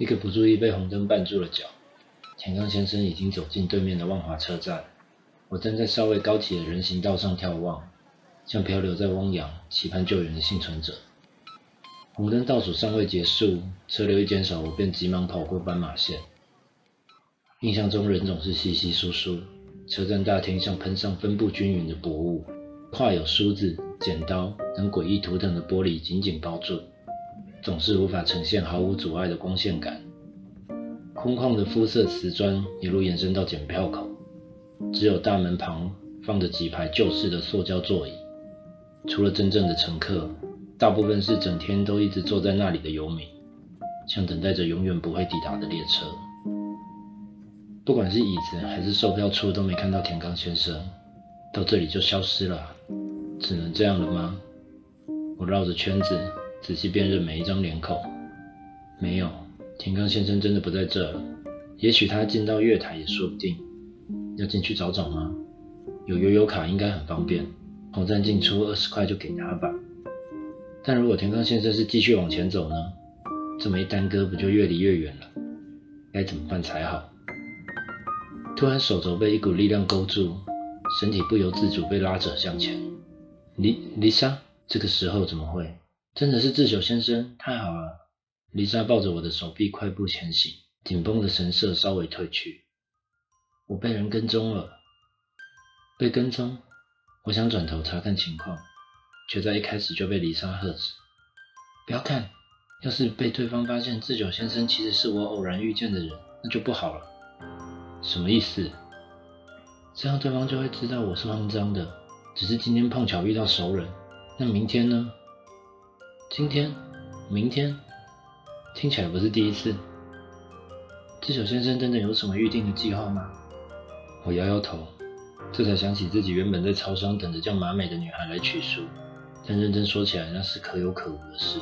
一个不注意被红灯绊住了脚。田刚先生已经走进对面的万华车站，我站在稍微高起的人行道上眺望，像漂流在汪洋期盼救援的幸存者。红灯倒数尚未结束，车流一减少，我便急忙跑过斑马线。印象中人总是稀稀疏疏，车站大厅像喷上分布均匀的薄雾，跨有梳子、剪刀等诡异图腾的玻璃紧紧包住，总是无法呈现毫无阻碍的光线感。空旷的肤色瓷砖一路延伸到检票口，只有大门旁放着几排旧式的塑胶座椅，除了真正的乘客，大部分是整天都一直坐在那里的游民，像等待着永远不会抵达的列车。不管是椅子还是售票处，都没看到田刚先生，到这里就消失了，只能这样了吗？我绕着圈子仔细辨认每一张脸孔，没有，田刚先生真的不在这了。也许他进到月台也说不定，要进去找找吗？有悠游卡应该很方便，红站进出二十块就给他吧。但如果田刚先生是继续往前走呢？这么一耽搁，不就越离越远了？该怎么办才好？突然，手肘被一股力量勾住，身体不由自主被拉扯向前。丽丽莎，这个时候怎么会？真的是智久先生，太好了！丽莎抱着我的手臂快步前行，紧绷的神色稍微褪去。我被人跟踪了，被跟踪。我想转头查看情况，却在一开始就被丽莎喝止：“不要看！要是被对方发现智久先生其实是我偶然遇见的人，那就不好了。”什么意思？这样对方就会知道我是慌张的，只是今天碰巧遇到熟人。那明天呢？今天、明天，听起来不是第一次。智久先生真的有什么预定的计划吗？我摇摇头，这才想起自己原本在超商等着叫马美的女孩来取书，但认真说起来，那是可有可无的事。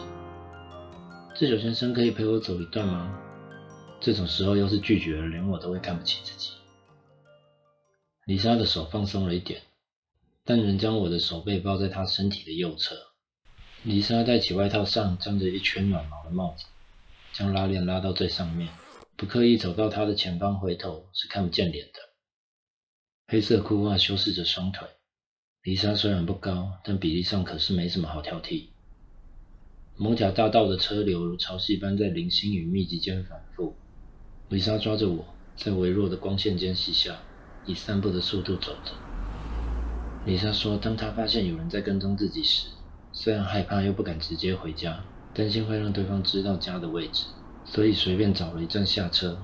智久先生可以陪我走一段吗？这种时候要是拒绝了，连我都会看不起自己。丽莎的手放松了一点，但仍将我的手背抱在她身体的右侧。丽莎戴起外套上沾着一圈暖毛的帽子，将拉链拉到最上面，不刻意走到她的前方，回头是看不见脸的。黑色裤袜修饰着双腿。丽莎虽然不高，但比例上可是没什么好挑剔。某条大道的车流如潮汐般在零星与密集间反复。丽莎抓着我，在微弱的光线间隙下，以散步的速度走着。丽莎说：“当她发现有人在跟踪自己时，虽然害怕又不敢直接回家，担心会让对方知道家的位置，所以随便找了一站下车，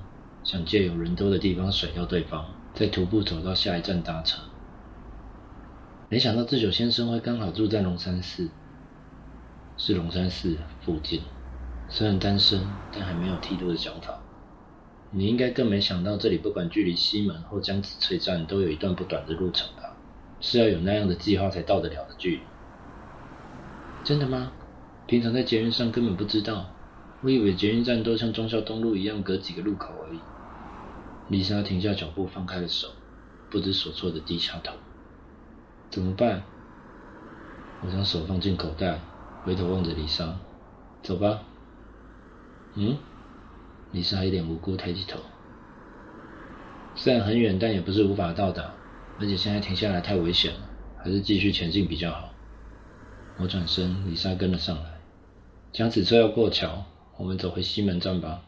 想借有人多的地方甩掉对方，再徒步走到下一站搭车。没想到智久先生会刚好住在龙山寺，是龙山寺附近。虽然单身，但还没有剃度的想法。”你应该更没想到，这里不管距离西门或江子翠站，都有一段不短的路程吧？是要有那样的计划才到得了的距离。真的吗？平常在捷运上根本不知道，我以为捷运站都像忠孝东路一样隔几个路口而已。丽莎停下脚步，放开了手，不知所措的低下头。怎么办？我将手放进口袋，回头望着丽莎。走吧。嗯？丽莎一脸无辜，抬起头。虽然很远，但也不是无法到达。而且现在停下来太危险了，还是继续前进比较好。我转身，李莎跟了上来。江子车要过桥，我们走回西门站吧。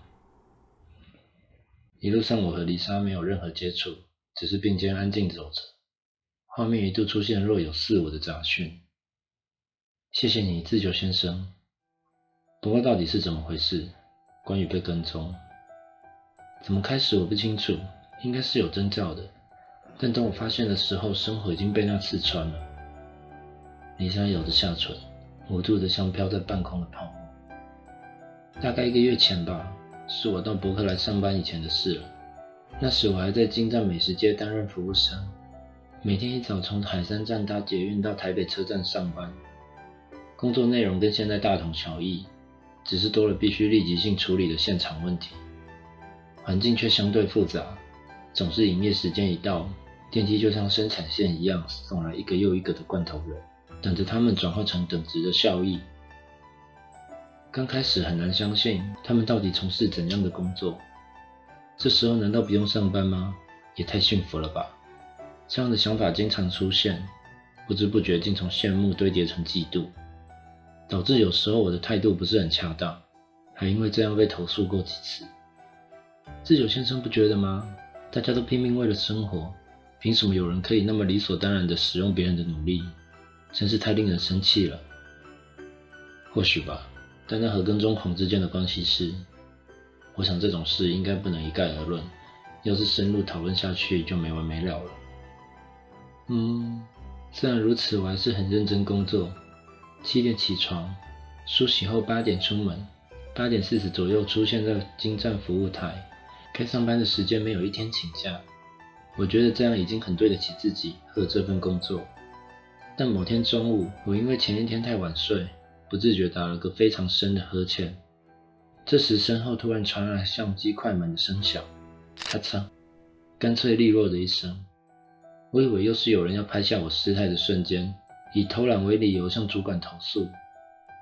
一路上，我和李莎没有任何接触，只是并肩安静走着。画面一度出现若有似无的杂讯。谢谢你，自救先生。不过到底是怎么回事？关于被跟踪，怎么开始我不清楚，应该是有征兆的。但等我发现的时候，生活已经被那刺穿了。李莎咬着下唇，无助的像飘在半空的泡沫。大概一个月前吧，是我到伯克来上班以前的事了。那时我还在金站美食街担任服务生，每天一早从海山站搭捷运到台北车站上班，工作内容跟现在大同小异。只是多了必须立即性处理的现场问题，环境却相对复杂，总是营业时间一到，电梯就像生产线一样送来一个又一个的罐头人，等着他们转化成等值的效益。刚开始很难相信他们到底从事怎样的工作。这时候难道不用上班吗？也太幸福了吧！这样的想法经常出现，不知不觉竟从羡慕堆叠成嫉妒，导致有时候我的态度不是很恰当，还因为这样被投诉过几次。自久先生不觉得吗？大家都拼命为了生活，凭什么有人可以那么理所当然地使用别人的努力？真是太令人生气了。或许吧。但那和跟踪狂之间的关系是，我想这种事应该不能一概而论。要是深入讨论下去，就没完没了了。嗯，虽然如此，我还是很认真工作。七点起床，梳洗后八点出门，八点四十左右出现在金站服务台。该上班的时间没有一天请假。我觉得这样已经很对得起自己和这份工作。但某天中午，我因为前一天太晚睡。不自觉打了个非常深的呵欠，这时身后突然传来相机快门的声响，咔嚓，干脆利落的一声。我以为又是有人要拍下我失态的瞬间，以偷懒为理由向主管投诉。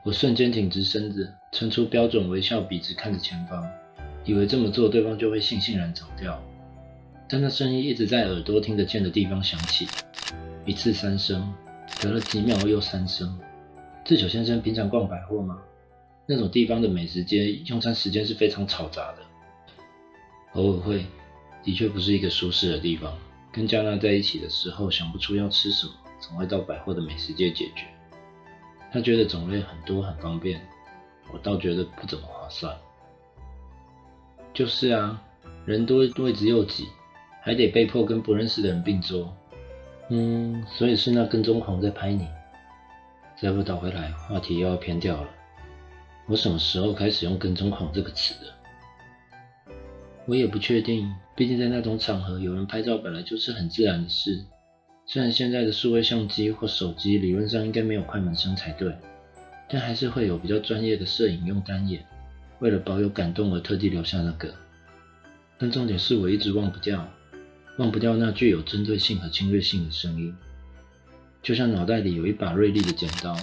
我瞬间挺直身子，撑出标准微笑，笔直看着前方，以为这么做对方就会悻悻然走掉。但那声音一直在耳朵听得见的地方响起，一次三声，隔了几秒又三声。志久先生平常逛百货吗？那种地方的美食街用餐时间是非常嘈杂的，偶尔会，的确不是一个舒适的地方。跟加纳在一起的时候，想不出要吃什么，总会到百货的美食街解决。他觉得种类很多很方便，我倒觉得不怎么划算。就是啊，人多位置又挤，还得被迫跟不认识的人并桌。嗯，所以是那跟踪狂在拍你。再不倒回来，话题又要偏掉了。我什么时候开始用“跟踪狂”这个词的？我也不确定，毕竟在那种场合，有人拍照本来就是很自然的事。虽然现在的数位相机或手机理论上应该没有快门声才对，但还是会有比较专业的摄影用单眼，为了保有感动而特地留下那个。但重点是我一直忘不掉，忘不掉那具有针对性和侵略性的声音。就像脑袋里有一把锐利的剪刀，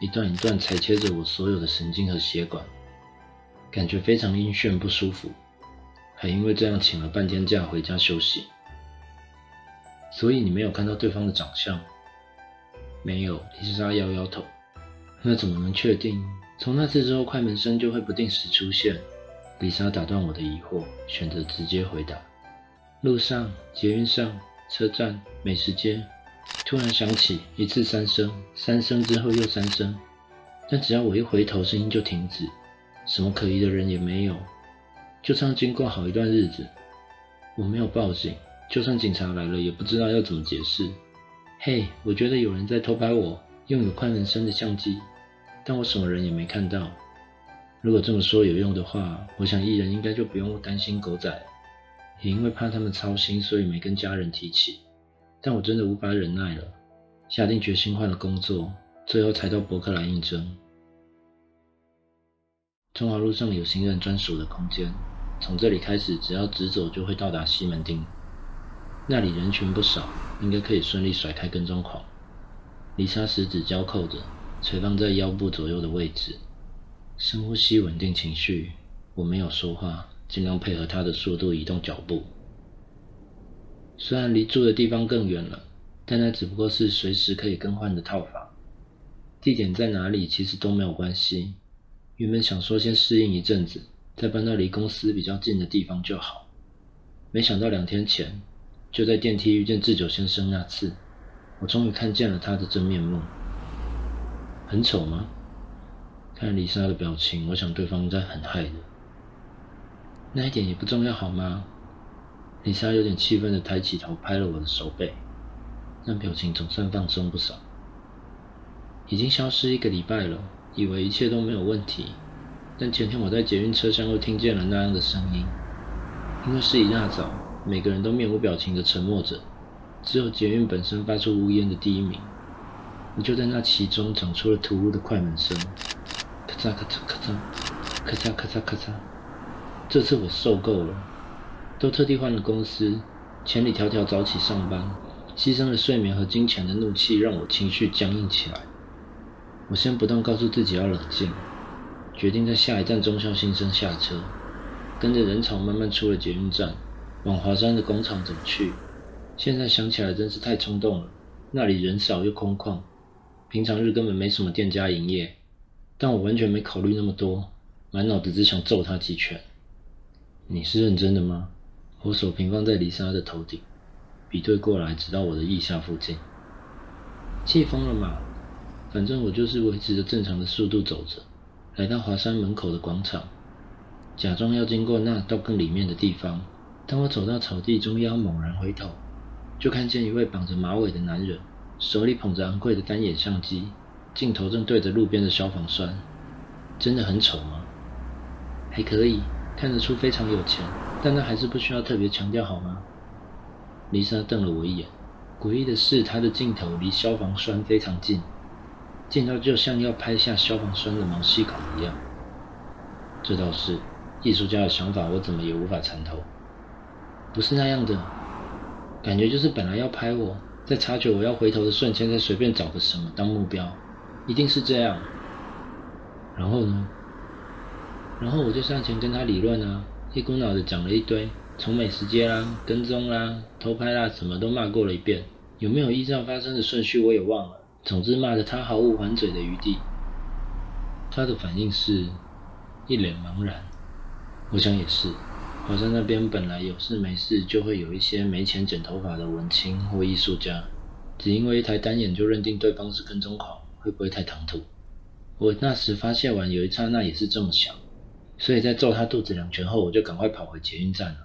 一段一段裁切着我所有的神经和血管，感觉非常阴眩不舒服，还因为这样请了半天假回家休息。所以你没有看到对方的长相？没有，丽莎摇摇头。那怎么能确定？从那次之后，快门声就会不定时出现。丽莎打断我的疑惑，选择直接回答：路上、捷运上、车站、美食街。突然响起一次三声，三声之后又三声，但只要我一回头，声音就停止，什么可疑的人也没有。就这样经过好一段日子，我没有报警，就算警察来了，也不知道要怎么解释。嘿，我觉得有人在偷拍我，用有快门声的相机，但我什么人也没看到。如果这么说有用的话，我想艺人应该就不用担心狗仔，也因为怕他们操心，所以没跟家人提起。但我真的无法忍耐了，下定决心换了工作，最后才到伯克莱应征。中华路上有行人专属的空间，从这里开始，只要直走就会到达西门町。那里人群不少，应该可以顺利甩开跟踪狂。丽莎十指交扣着，垂放在腰部左右的位置，深呼吸，稳定情绪。我没有说话，尽量配合他的速度移动脚步。虽然离住的地方更远了，但那只不过是随时可以更换的套房。地点在哪里其实都没有关系。原本想说先适应一阵子，再搬到离公司比较近的地方就好。没想到两天前，就在电梯遇见智久先生那次，我终于看见了他的真面目。很丑吗？看丽莎的表情，我想对方在很害的。那一点也不重要，好吗？丽莎有点气愤的抬起头，拍了我的手背，那表情总算放松不少。已经消失一个礼拜了，以为一切都没有问题，但前天我在捷运车厢又听见了那样的声音。因为是一大早，每个人都面无表情的沉默着，只有捷运本身发出呜咽的低鸣。我就在那其中长出了突兀的快门声，咔嚓咔嚓咔嚓，咔嚓咔嚓咔嚓。这次我受够了。都特地换了公司，千里迢迢早起上班，牺牲了睡眠和金钱的怒气让我情绪僵硬起来。我先不断告诉自己要冷静，决定在下一站忠孝新生下车，跟着人潮慢慢出了捷运站，往华山的工厂走去。现在想起来真是太冲动了，那里人少又空旷，平常日根本没什么店家营业。但我完全没考虑那么多，满脑子只想揍他几拳。你是认真的吗？我手平放在丽莎的头顶，比对过来，直到我的腋下附近。气疯了嘛？反正我就是维持着正常的速度走着，来到华山门口的广场，假装要经过那到更里面的地方。当我走到草地中央，猛然回头，就看见一位绑着马尾的男人，手里捧着昂贵的单眼相机，镜头正对着路边的消防栓。真的很丑吗？还可以，看得出非常有钱。但那还是不需要特别强调，好吗？丽莎瞪了我一眼。诡异的是，她的镜头离消防栓非常近，近到就像要拍下消防栓的毛细孔一样。这倒是艺术家的想法，我怎么也无法参透。不是那样的，感觉就是本来要拍我，在察觉我要回头的瞬间，再随便找个什么当目标，一定是这样。然后呢？然后我就上前跟他理论啊。一股脑的讲了一堆，从美食街啦、跟踪啦、偷拍啦，什么都骂过了一遍。有没有依照发生的顺序，我也忘了。总之骂得他毫无还嘴的余地。他的反应是一脸茫然。我想也是，好像那边本来有事没事就会有一些没钱剪头发的文青或艺术家，只因为一台单眼就认定对方是跟踪狂，会不会太唐突？我那时发泄完，有一刹那也是这么想。所以在揍他肚子两拳后，我就赶快跑回捷运站了。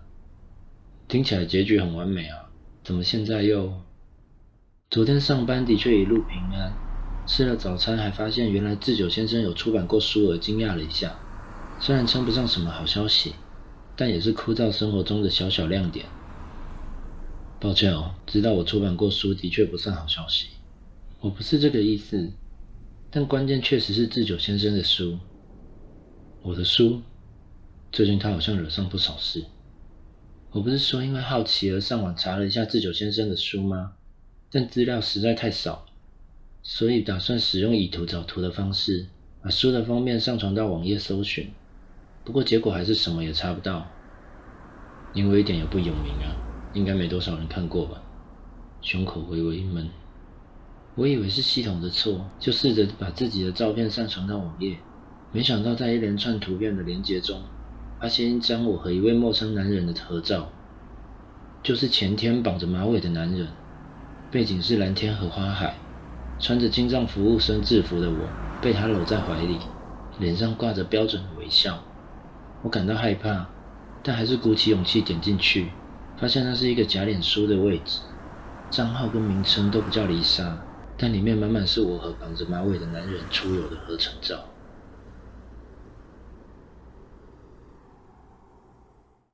听起来结局很完美啊，怎么现在又……昨天上班的确一路平安，吃了早餐还发现原来智久先生有出版过书，而惊讶了一下。虽然称不上什么好消息，但也是枯燥生活中的小小亮点。抱歉哦，知道我出版过书的确不算好消息，我不是这个意思，但关键确实是智久先生的书。我的书，最近他好像惹上不少事。我不是说因为好奇而上网查了一下智久先生的书吗？但资料实在太少，所以打算使用以图找图的方式，把书的封面上传到网页搜寻。不过结果还是什么也查不到，因为一点也不有名啊，应该没多少人看过吧。胸口微微一闷，我以为是系统的错，就试着把自己的照片上传到网页。没想到，在一连串图片的连接中，发现一张我和一位陌生男人的合照，就是前天绑着马尾的男人。背景是蓝天和花海，穿着金藏服务生制服的我被他搂在怀里，脸上挂着标准的微笑。我感到害怕，但还是鼓起勇气点进去，发现那是一个假脸书的位置，账号跟名称都不叫丽莎，但里面满满是我和绑着马尾的男人出游的合成照。